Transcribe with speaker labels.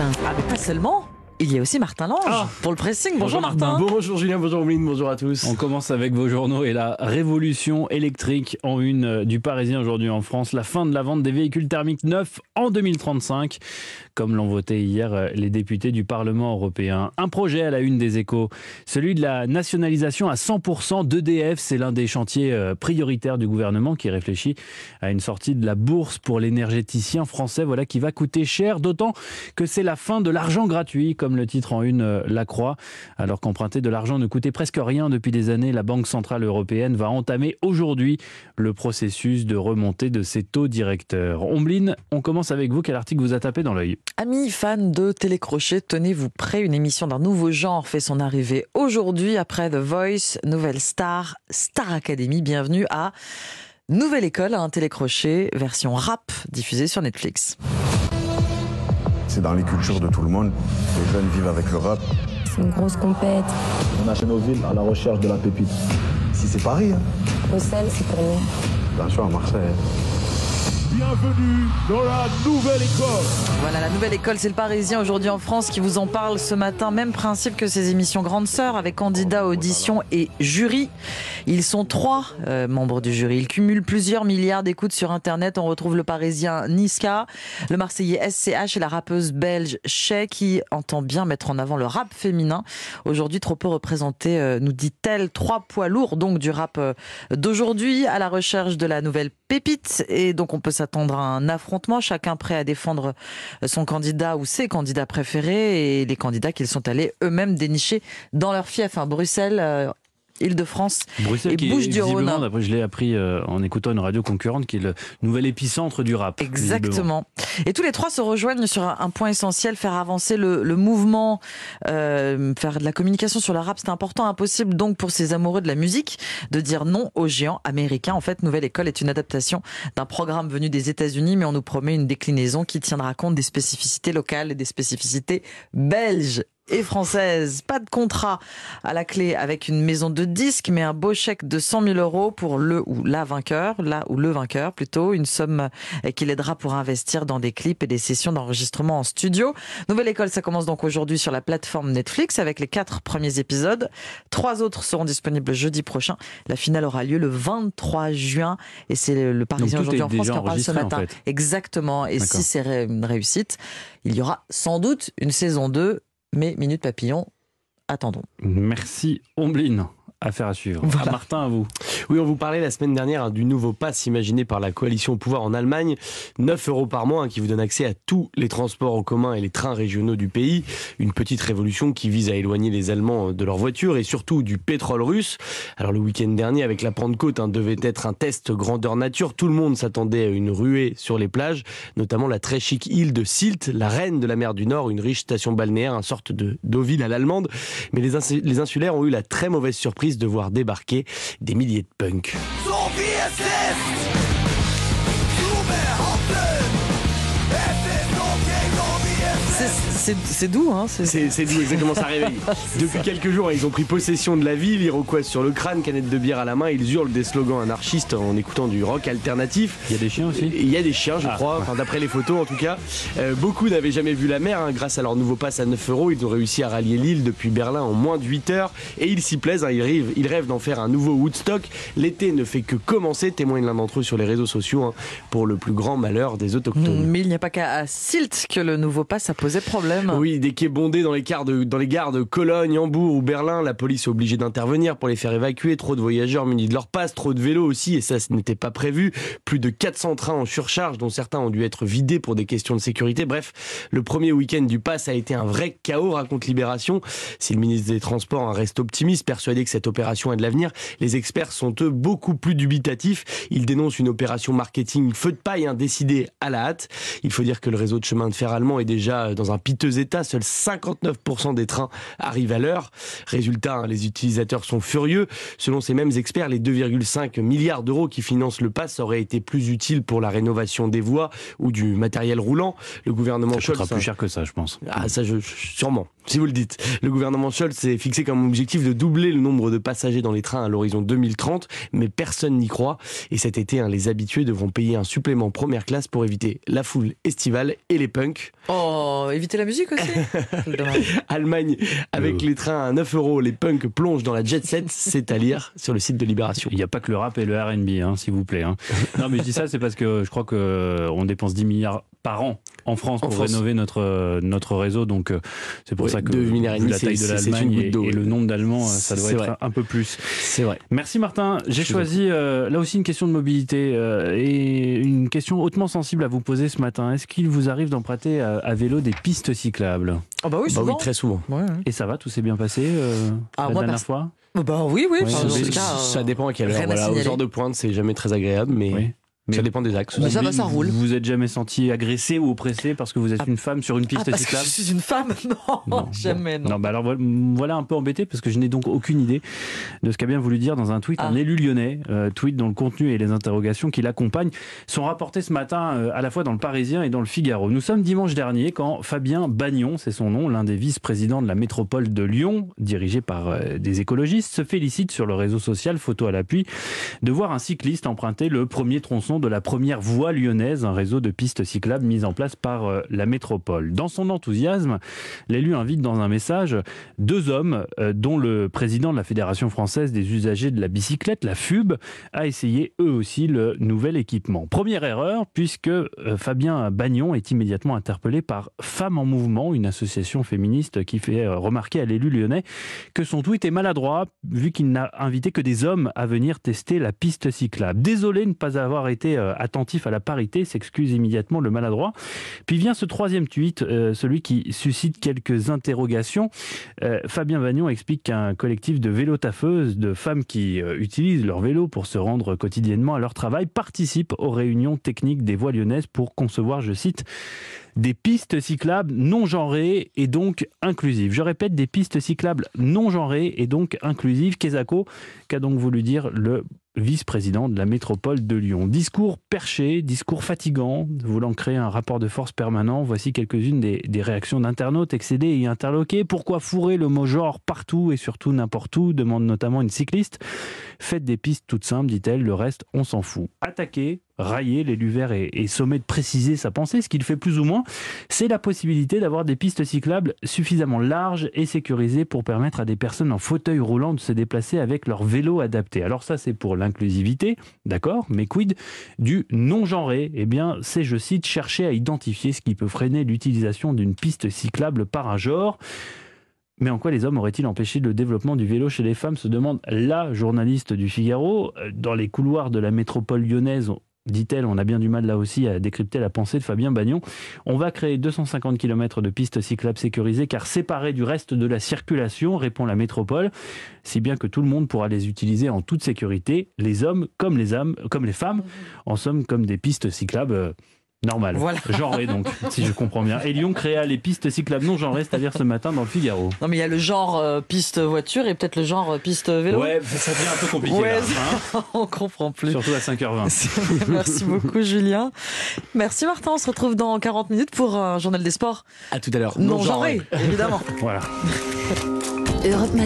Speaker 1: Martin.
Speaker 2: Ah, mais pas seulement il y a aussi Martin Lange
Speaker 3: Ah.
Speaker 2: pour le pressing. Bonjour, Martin.
Speaker 3: Bonjour Julien, bonjour Mine, bonjour à tous.
Speaker 4: On commence avec vos journaux et la révolution électrique en une euh, du Parisien aujourd'hui en France. La fin de la vente des véhicules thermiques neufs en 2035, comme l'ont voté hier euh, les députés du Parlement européen. Un projet à la une des échos, celui de la nationalisation à 100% d'EDF. C'est l'un des chantiers euh, prioritaires du gouvernement qui réfléchit à une sortie de la bourse pour l'énergéticien français. Voilà qui va coûter cher, d'autant que c'est la fin de l'argent gratuit, comme le titre en une euh, La Croix. Alors qu'emprunter de l'argent ne coûtait presque rien depuis des années, la Banque Centrale Européenne va entamer aujourd'hui le processus de remontée de ses taux directeurs. Ombline, on commence avec vous. Quel article vous a tapé dans l'œil?
Speaker 2: Amis fans de télécrochet, tenez-vous prêts. Une émission d'un nouveau genre fait son arrivée aujourd'hui après The Voice, Nouvelle Star, Star Academy. Bienvenue à Nouvelle École, un télécrochet version rap diffusée sur Netflix.
Speaker 5: C'est dans les cultures de tout le monde. Les jeunes vivent avec le rap.
Speaker 6: C'est une grosse compète.
Speaker 7: On a chez nos villes à la recherche de la pépite.
Speaker 5: Si c'est Paris, hein.
Speaker 6: Bruxelles, c'est pour nous.
Speaker 5: bien sûr à Marseille.
Speaker 7: Bienvenue dans la nouvelle école.
Speaker 2: Voilà, la nouvelle école, c'est le Parisien aujourd'hui en France qui vous en parle ce matin. Même principe que ces émissions Grande Sœur avec candidats, auditions et jury. Ils sont trois euh, membres du jury. Ils cumulent plusieurs milliards d'écoutes sur Internet. On retrouve le Parisien Niska, le Marseillais SCH et la rappeuse belge Shay qui entend bien mettre en avant le rap féminin. Aujourd'hui, trop peu représenté, euh, nous dit-elle. Trois poids lourds donc du rap euh, d'aujourd'hui à la recherche de la nouvelle pépite. Et donc on peut s'attendre à un affrontement, chacun prêt à défendre son candidat ou ses candidats préférés et les candidats qu'ils sont allés eux-mêmes dénicher dans leur fief, à Bruxelles. Île-de-France et Bouches-du-Rhône.
Speaker 4: d'après je l'ai appris euh, en écoutant une radio concurrente, qui est le nouvel épicentre du rap.
Speaker 2: Exactement. Et tous les trois se rejoignent sur un un point essentiel, faire avancer le, le mouvement, euh, faire de la communication sur le rap, c'est important, impossible donc pour ces amoureux de la musique de dire non aux géants américains. En fait, Nouvelle École est une adaptation d'un programme venu des États-Unis, mais on nous promet une déclinaison qui tiendra compte des spécificités locales et des spécificités belges et françaises. Pas de contrat à la clé avec une maison de disques, mais un beau chèque de 100 000 euros pour le ou la vainqueur, là ou le vainqueur plutôt, une somme qui l'aidera pour investir dans des clips et des sessions d'enregistrement en studio. Nouvelle école, ça commence donc aujourd'hui sur la plateforme Netflix avec les quatre premiers épisodes. Trois autres seront disponibles jeudi prochain. La finale aura lieu le 23 juin et c'est le- Parisien aujourd'hui en France qui en parle ce
Speaker 4: en
Speaker 2: matin.
Speaker 4: fait.
Speaker 2: Exactement. Et si c'est une réussite, il y aura sans doute une saison 2, mais Minute Papillon, attendons.
Speaker 4: Merci Ombline. Affaire à suivre.
Speaker 2: Voilà.
Speaker 4: Martin, à vous.
Speaker 3: Oui, on vous parlait la semaine dernière hein, du nouveau pass imaginé par la coalition au pouvoir en Allemagne. 9 euros par mois hein, qui vous donne accès à tous les transports en commun et les trains régionaux du pays. Une petite révolution qui vise à éloigner les Allemands de leurs voitures et surtout du pétrole russe. Alors le week-end dernier, avec la Pentecôte, hein, devait être un test grandeur nature. Tout le monde s'attendait à une ruée sur les plages, notamment la très chic île de Sylt, la reine de la mer du Nord, une riche station balnéaire, une sorte de Deauville à l'allemande. Mais les, les insulaires ont eu la très mauvaise surprise de voir débarquer des milliers de Punk.
Speaker 2: So wie
Speaker 3: es ist, zu behaupten, es ist okay, so wie
Speaker 2: es ist. C'est doux, hein c'est-
Speaker 3: d'où exactement ça réveille. Depuis quelques jours, ils ont pris possession de la ville, iroquois sur le crâne, canette de bière à la main, ils hurlent des slogans anarchistes en écoutant du rock alternatif.
Speaker 4: Il y a des chiens aussi
Speaker 3: Il y a des chiens, je
Speaker 4: Ah.
Speaker 3: crois, enfin, d'après les photos en tout cas. Euh, beaucoup n'avaient jamais vu la mer. hein. Grâce à leur nouveau pass à 9 euros, ils ont réussi à rallier l'île depuis Berlin en moins de 8 heures. Et ils s'y plaisent, hein. ils, rêvent, ils rêvent d'en faire un nouveau Woodstock. L'été ne fait que commencer, témoigne l'un d'entre eux sur les réseaux sociaux, hein, pour le plus grand malheur des autochtones.
Speaker 2: Mais il n'y a pas qu'à à Sylt que le nouveau pass a posé problème.
Speaker 3: Oui, des quais bondés dans les, de, dans les gares de Cologne, Hambourg ou Berlin. La police est obligée d'intervenir pour les faire évacuer. Trop de voyageurs munis de leur passe, trop de vélos aussi, et ça, ce n'était pas prévu. Plus de 400 trains en surcharge, dont certains ont dû être vidés pour des questions de sécurité. Bref, le premier week-end du pass a été un vrai chaos, raconte Libération. Si le ministre des Transports reste optimiste, persuadé que cette opération a de l'avenir, les experts sont eux beaucoup plus dubitatifs. Ils dénoncent une opération marketing feu de paille, hein, décidée à la hâte. Il faut dire que le réseau de chemin de fer allemand est déjà dans un piteux état. Seuls 59% des trains arrivent à l'heure. Résultat, hein, les utilisateurs sont furieux. Selon ces mêmes experts, les 2,5 milliards d'euros qui financent le pass auraient été plus utiles pour la rénovation des voies ou du matériel roulant. Le gouvernement
Speaker 4: Ça coûtera
Speaker 3: Scholz,
Speaker 4: plus cher que ça, je pense.
Speaker 3: ah, ça, je, sûrement, si vous le dites. Le gouvernement Scholz s'est fixé comme objectif de doubler le nombre de passagers dans les trains à l'horizon 2030, mais personne n'y croit. Et cet été, hein, les habitués devront payer un supplément première classe pour éviter la foule estivale et les punks.
Speaker 2: Oh, éviter la musique aussi.
Speaker 3: Allemagne, avec les trains à 9 euros, les punks plongent dans la jet set, c'est à lire sur le site de Libération.
Speaker 4: Il n'y a pas que le rap et le R&B, hein, s'il vous plaît. hein. Non, mais je dis ça, c'est parce que je crois que euh, dépense 10 milliards par an en France
Speaker 3: En
Speaker 4: pour
Speaker 3: France.
Speaker 4: rénover notre euh, notre réseau. Donc euh, c'est pour
Speaker 3: Ouais,
Speaker 4: ça que vu la taille de l'Allemagne et, et le nombre d'Allemands, euh, ça doit être
Speaker 3: vrai.
Speaker 4: un peu plus.
Speaker 3: C'est vrai.
Speaker 4: Merci Martin. J'ai choisi euh, là aussi une question de mobilité euh, et une question hautement sensible à vous poser ce matin. Est-ce qu'il vous arrive d'emprunter à, à vélo des pistes cyclables?
Speaker 2: Ah bah oui,
Speaker 3: Bah
Speaker 2: souvent.
Speaker 3: oui, très souvent.
Speaker 2: Ouais, ouais.
Speaker 4: Et ça va, tout s'est bien passé euh,
Speaker 2: Ah,
Speaker 4: la
Speaker 2: moi,
Speaker 4: dernière fois?
Speaker 2: Bah oui, oui.
Speaker 4: Ouais,
Speaker 2: enfin,
Speaker 4: ça-
Speaker 3: dépend à quelle heure. Voilà, aux heures de pointe, c'est jamais très agréable, mais
Speaker 4: Oui. Mais-
Speaker 3: ça dépend des axes.
Speaker 2: Mais ça va, ça roule.
Speaker 4: Vous vous êtes jamais senti agressé ou oppressé parce que vous êtes
Speaker 2: Ah.
Speaker 4: une femme sur une
Speaker 2: Ah,
Speaker 4: piste
Speaker 2: parce que je suis une femme Non,
Speaker 4: Non.
Speaker 2: jamais, non.
Speaker 4: Non, bah alors voilà, voilà un peu embêté parce que je n'ai donc aucune idée de ce qu'a bien voulu dire dans un tweet
Speaker 2: Ah.
Speaker 4: un élu lyonnais, euh, tweet dont le contenu et les interrogations qui l'accompagnent sont rapportés ce matin euh, à la fois dans le Parisien et dans le Figaro. Nous sommes dimanche dernier quand Fabien Bagnon, c'est son nom, l'un des vice-présidents de la métropole de Lyon, dirigé par euh, des écologistes, se félicite sur le réseau social, photo à l'appui, de voir un cycliste emprunter le premier tronçon de la première voie lyonnaise, un réseau de pistes cyclables mis en place par euh, la métropole. Dans son enthousiasme, l'élu invite dans un message deux hommes, euh, dont le président de la Fédération française des usagers de la bicyclette, la FUB, a essayé eux aussi le nouvel équipement. Première erreur, puisque euh, Fabien Bagnon est immédiatement interpellé par Femmes en Mouvement, une association féministe qui fait remarquer à l'élu lyonnais que son tweet est maladroit, vu qu'il n'a invité que des hommes à venir tester la piste cyclable. Désolé de ne pas avoir été euh, attentif à la parité, s'excuse immédiatement le maladroit. Puis vient ce troisième tweet, euh, celui qui suscite quelques interrogations. Euh, Fabien Vagnon explique qu'un collectif de vélo-taffeuses, de femmes qui utilisent leur vélo pour se rendre quotidiennement à leur travail, participe aux réunions techniques des voies lyonnaises pour concevoir, je cite, des pistes cyclables non genrées et donc inclusives. Je répète, des pistes cyclables non genrées et donc inclusives. Kesako, qu'a donc voulu dire le vice-président de la métropole de Lyon. Discours perché, discours fatigant, voulant créer un rapport de force permanent. Voici quelques-unes des, réactions d'internautes excédés et interloqués. Pourquoi fourrer le mot genre partout et surtout n'importe où demande notamment une cycliste. Faites des pistes toutes simples, dit-elle, le reste, on s'en fout. Attaquer, railler, l'élu vert est, est sommé de préciser sa pensée, ce qu'il fait plus ou moins, c'est la possibilité d'avoir des pistes cyclables suffisamment larges et sécurisées pour permettre à des personnes en fauteuil roulant de se déplacer avec leur vélo adapté. Alors ça, c'est pour l'inclusivité, d'accord, mais quid du non-genré? Eh bien, c'est, je cite, chercher à identifier ce qui peut freiner l'utilisation d'une piste cyclable par un genre. Mais en quoi les hommes auraient-ils empêché le développement du vélo chez les femmes se demande la journaliste du Figaro. Dans les couloirs de la métropole lyonnaise, dit-elle, on a bien du mal là aussi à décrypter la pensée de Fabien Bagnon. On va créer 250 km de pistes cyclables sécurisées car séparées du reste de la circulation, répond la métropole, si bien que tout le monde pourra les utiliser en toute sécurité, les hommes comme les, comme les femmes, en somme comme des pistes cyclables. Normales,
Speaker 2: Voilà.
Speaker 4: genrées donc, si je comprends bien. Et Lyon créa les pistes cyclables non genrées, c'est-à-dire ce matin dans le Figaro.
Speaker 2: Non, mais il y a le genre euh, piste voiture et peut-être le genre euh, piste vélo.
Speaker 4: Ouais, ça devient un peu compliqué
Speaker 2: Ouais,
Speaker 4: là, hein.
Speaker 2: On comprend plus.
Speaker 4: surtout à 5h20.
Speaker 2: Merci beaucoup, Julien. Merci, Martin. On se retrouve dans 40 minutes pour un journal des sports
Speaker 3: À tout à l'heure.
Speaker 2: non genré, évidemment.
Speaker 4: Voilà.